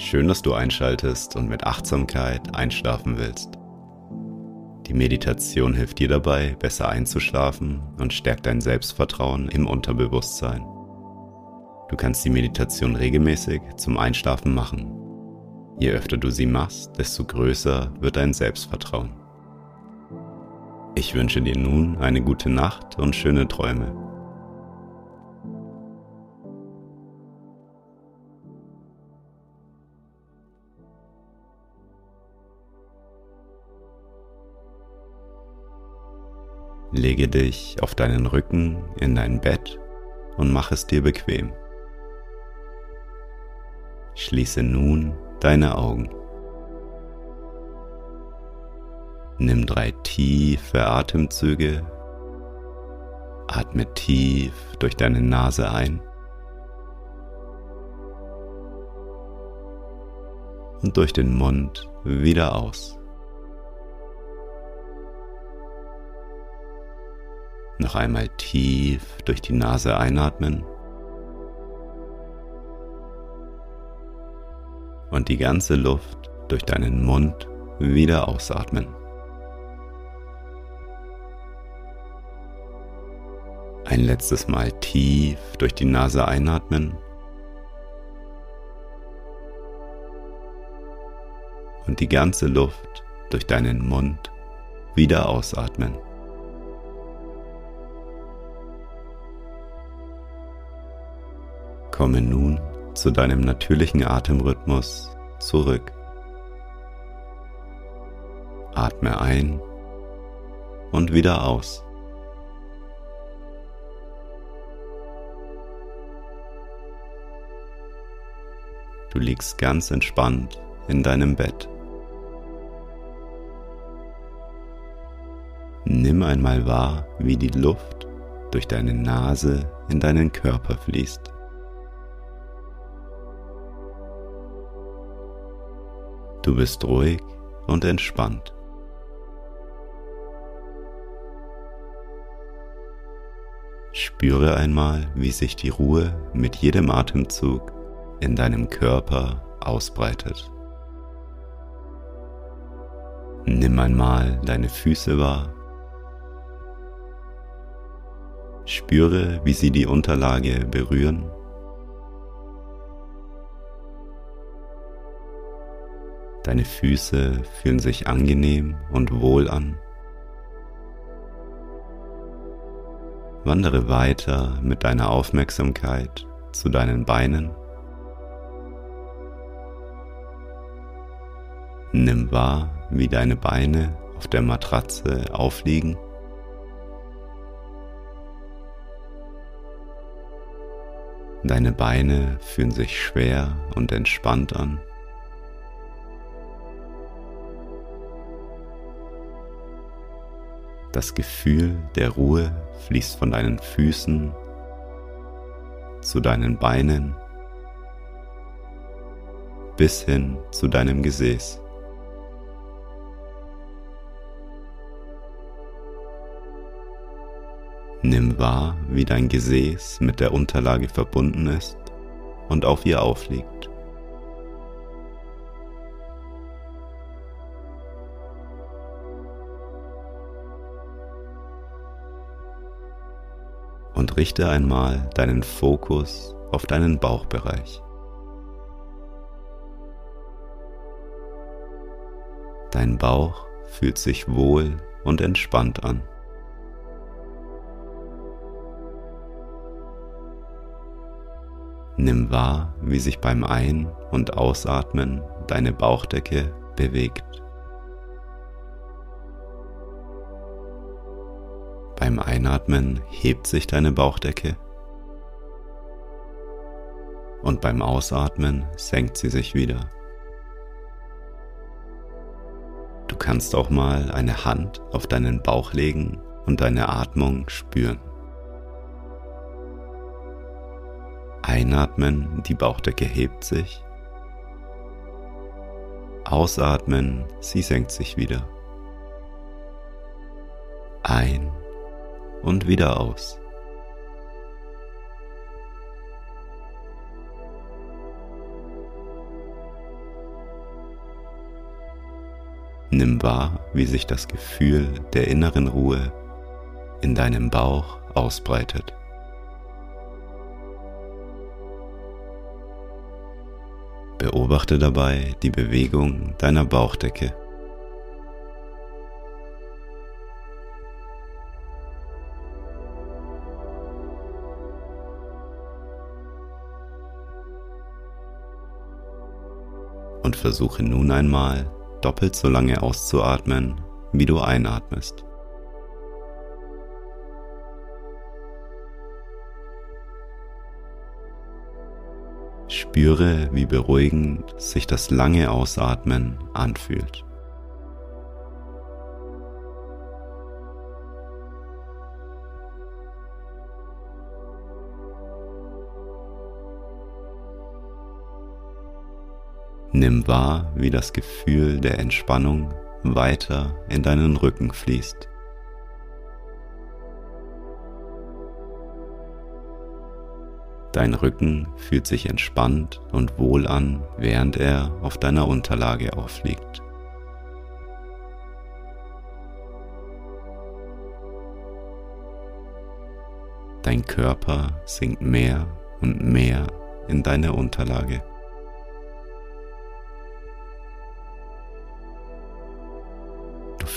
Schön, dass du einschaltest und mit Achtsamkeit einschlafen willst. Die Meditation hilft dir dabei, besser einzuschlafen und stärkt dein Selbstvertrauen im Unterbewusstsein. Du kannst die Meditation regelmäßig zum Einschlafen machen. Je öfter du sie machst, desto größer wird dein Selbstvertrauen. Ich wünsche dir nun eine gute Nacht und schöne Träume. Lege dich auf deinen Rücken in dein Bett und mach es dir bequem. Schließe nun deine Augen. Nimm drei tiefe Atemzüge. Atme tief durch deine Nase ein und durch den Mund wieder aus. Noch einmal tief durch die Nase einatmen. Und die ganze Luft durch deinen Mund wieder ausatmen. Ein letztes Mal tief durch die Nase einatmen. Und die ganze Luft durch deinen Mund wieder ausatmen. Komme nun zu deinem natürlichen Atemrhythmus zurück. Atme ein und wieder aus. Du liegst ganz entspannt in deinem Bett. Nimm einmal wahr, wie die Luft durch deine Nase in deinen Körper fließt. Du bist ruhig und entspannt. Spüre einmal, wie sich die Ruhe mit jedem Atemzug in deinem Körper ausbreitet. Nimm einmal deine Füße wahr. Spüre, wie sie die Unterlage berühren Deine Füße fühlen sich angenehm und wohl an. Wandere weiter mit deiner Aufmerksamkeit zu deinen Beinen. Nimm wahr, wie deine Beine auf der Matratze aufliegen. Deine Beine fühlen sich schwer und entspannt an. Das Gefühl der Ruhe fließt von deinen Füßen zu deinen Beinen bis hin zu deinem Gesäß. Nimm wahr, wie dein Gesäß mit der Unterlage verbunden ist und auf ihr aufliegt. Und richte einmal deinen Fokus auf deinen Bauchbereich. Dein Bauch fühlt sich wohl und entspannt an. Nimm wahr, wie sich beim Ein- und Ausatmen deine Bauchdecke bewegt. Beim Einatmen hebt sich deine Bauchdecke und beim Ausatmen senkt sie sich wieder. kannst auch mal eine Hand auf deinen Bauch legen und deine Atmung spüren. Einatmen, die Bauchdecke hebt sich. Ausatmen, sie senkt sich wieder. Ein und wieder aus. Nimm wahr, wie sich das Gefühl der inneren Ruhe in deinem Bauch ausbreitet. Beobachte dabei die Bewegung deiner Bauchdecke. Versuche nun einmal doppelt so lange auszuatmen, wie du einatmest. Spüre, wie beruhigend sich das lange Ausatmen anfühlt. Nimm wahr, wie das Gefühl der Entspannung weiter in deinen Rücken fließt. Dein Rücken fühlt sich entspannt und wohl an, während er auf deiner Unterlage aufliegt. Dein Körper sinkt mehr und mehr in deine Unterlage.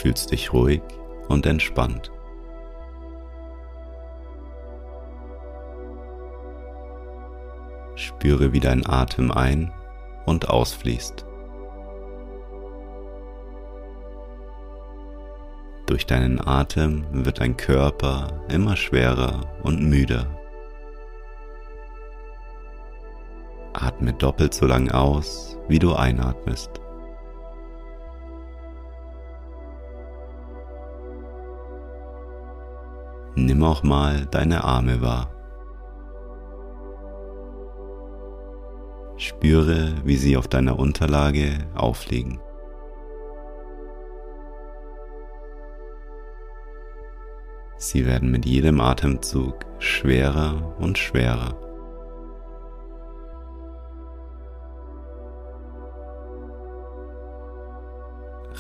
Fühlst dich ruhig und entspannt. Spüre, wie dein Atem ein- und ausfließt. Durch deinen Atem wird dein Körper immer schwerer und müder. Atme doppelt so lang aus, wie du einatmest. Nimm auch mal deine Arme wahr. Spüre, wie sie auf deiner Unterlage aufliegen. Sie werden mit jedem Atemzug schwerer und schwerer.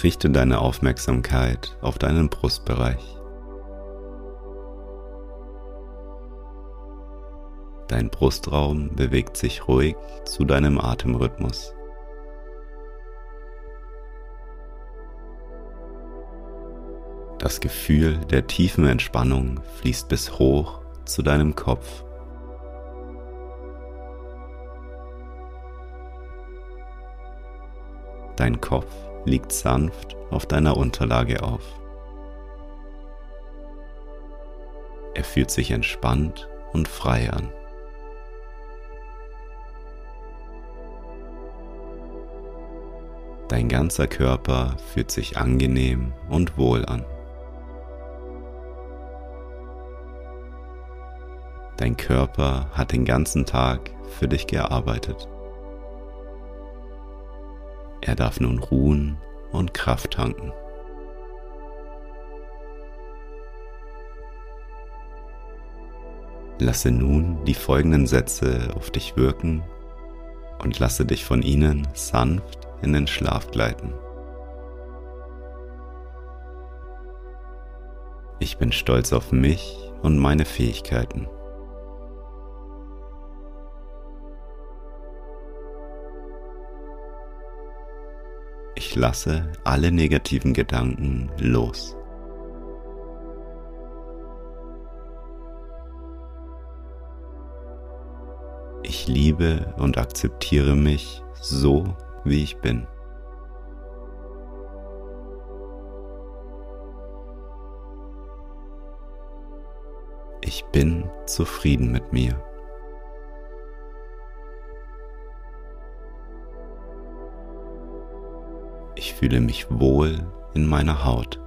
Richte deine Aufmerksamkeit auf deinen Brustbereich. Dein Brustraum bewegt sich ruhig zu deinem Atemrhythmus. Das Gefühl der tiefen Entspannung fließt bis hoch zu deinem Kopf. Dein Kopf liegt sanft auf deiner Unterlage auf. Er fühlt sich entspannt und frei an. Dein ganzer Körper fühlt sich angenehm und wohl an. Dein Körper hat den ganzen Tag für dich gearbeitet. Er darf nun ruhen und Kraft tanken. Lasse nun die folgenden Sätze auf dich wirken und lasse dich von ihnen sanft in den Schlaf gleiten. Ich bin stolz auf mich und meine Fähigkeiten. Ich lasse alle negativen Gedanken los. Ich liebe und akzeptiere mich so, wie ich bin. Ich bin zufrieden mit mir. Ich fühle mich wohl in meiner Haut.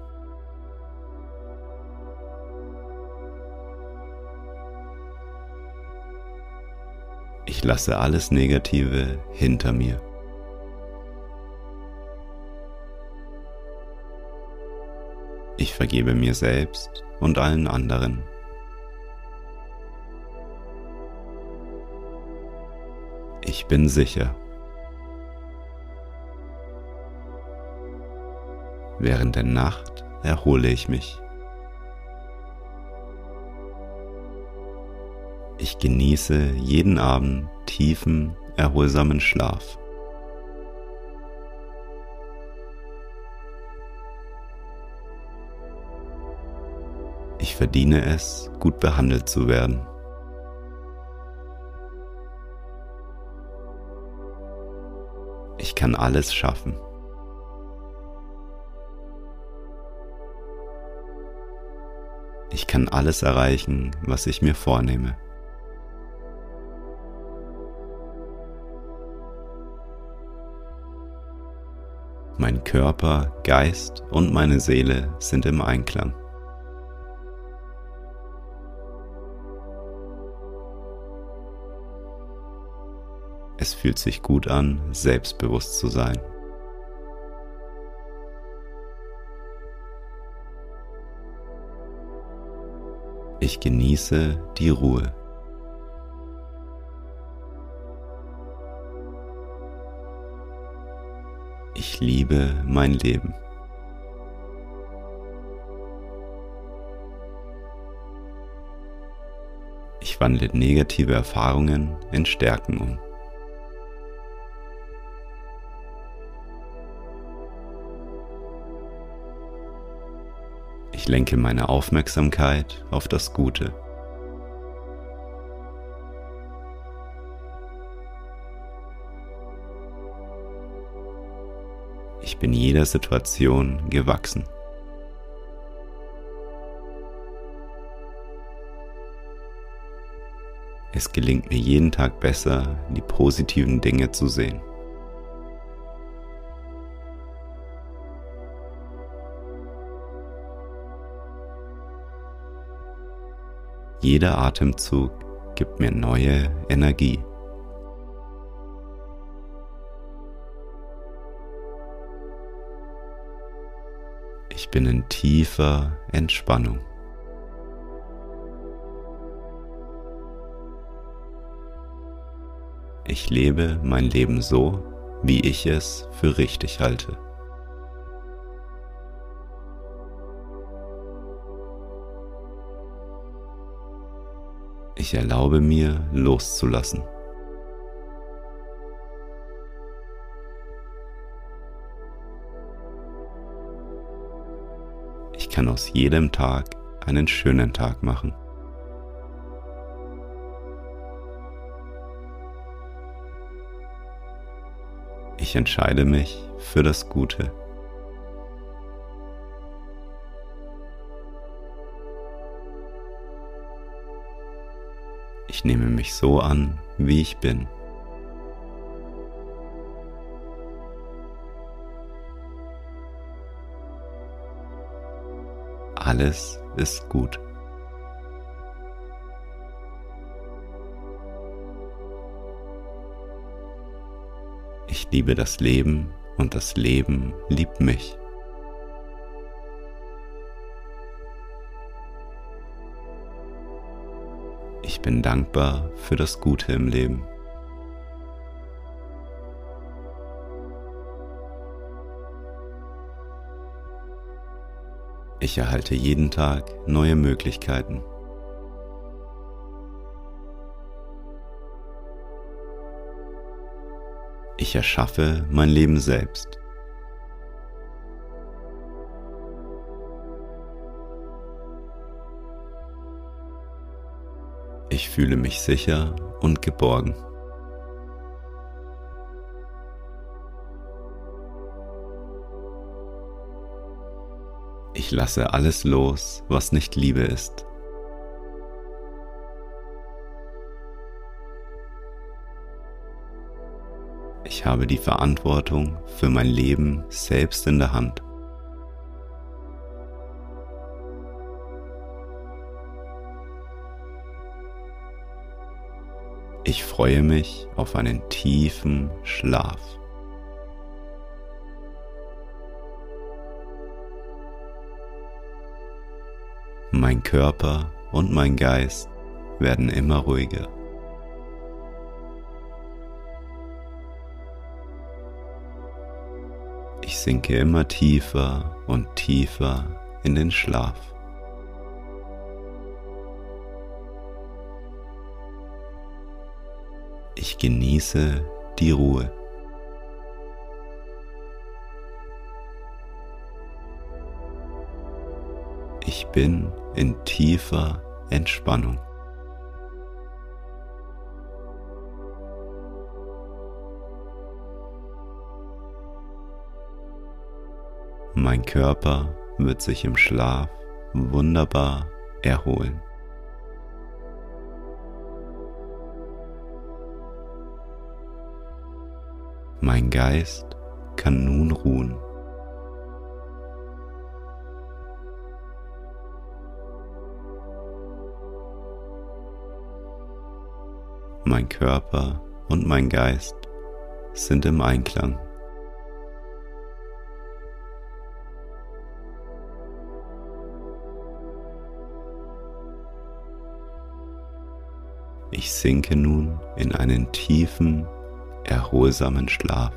Ich lasse alles Negative hinter mir. Ich vergebe mir selbst und allen anderen. Ich bin sicher. Während der Nacht erhole ich mich. Ich genieße jeden Abend tiefen, erholsamen Schlaf. Verdiene es, gut behandelt zu werden. Ich kann alles schaffen. Ich kann alles erreichen, was ich mir vornehme. Mein Körper, Geist und meine Seele sind im Einklang. Es fühlt sich gut an, selbstbewusst zu sein. Ich genieße die Ruhe. Ich liebe mein Leben. Ich wandle negative Erfahrungen in Stärken um. Ich lenke meine Aufmerksamkeit auf das Gute. Ich bin jeder Situation gewachsen. Es gelingt mir jeden Tag besser, die positiven Dinge zu sehen. Jeder Atemzug gibt mir neue Energie. Ich bin in tiefer Entspannung. Ich lebe mein Leben so, wie ich es für richtig halte. Ich erlaube mir loszulassen. Ich kann aus jedem Tag einen schönen Tag machen. Ich entscheide mich für das Gute. Ich nehme mich so an, wie ich bin. Alles ist gut. Ich liebe das Leben und das Leben liebt mich. Bin dankbar für das Gute im Leben. Ich erhalte jeden Tag neue Möglichkeiten. Ich erschaffe mein Leben selbst. Ich fühle mich sicher und geborgen. Ich lasse alles los, was nicht Liebe ist. Ich habe die Verantwortung für mein Leben selbst in der Hand. Freue mich auf einen tiefen Schlaf. Mein Körper und mein Geist werden immer ruhiger. Ich sinke immer tiefer und tiefer in den Schlaf. Ich genieße die Ruhe. Ich bin in tiefer Entspannung. Mein Körper wird sich im Schlaf wunderbar erholen. Mein Geist kann nun ruhen. Mein Körper und mein Geist sind im Einklang. Ich sinke nun in einen tiefen erholsamen Schlaf.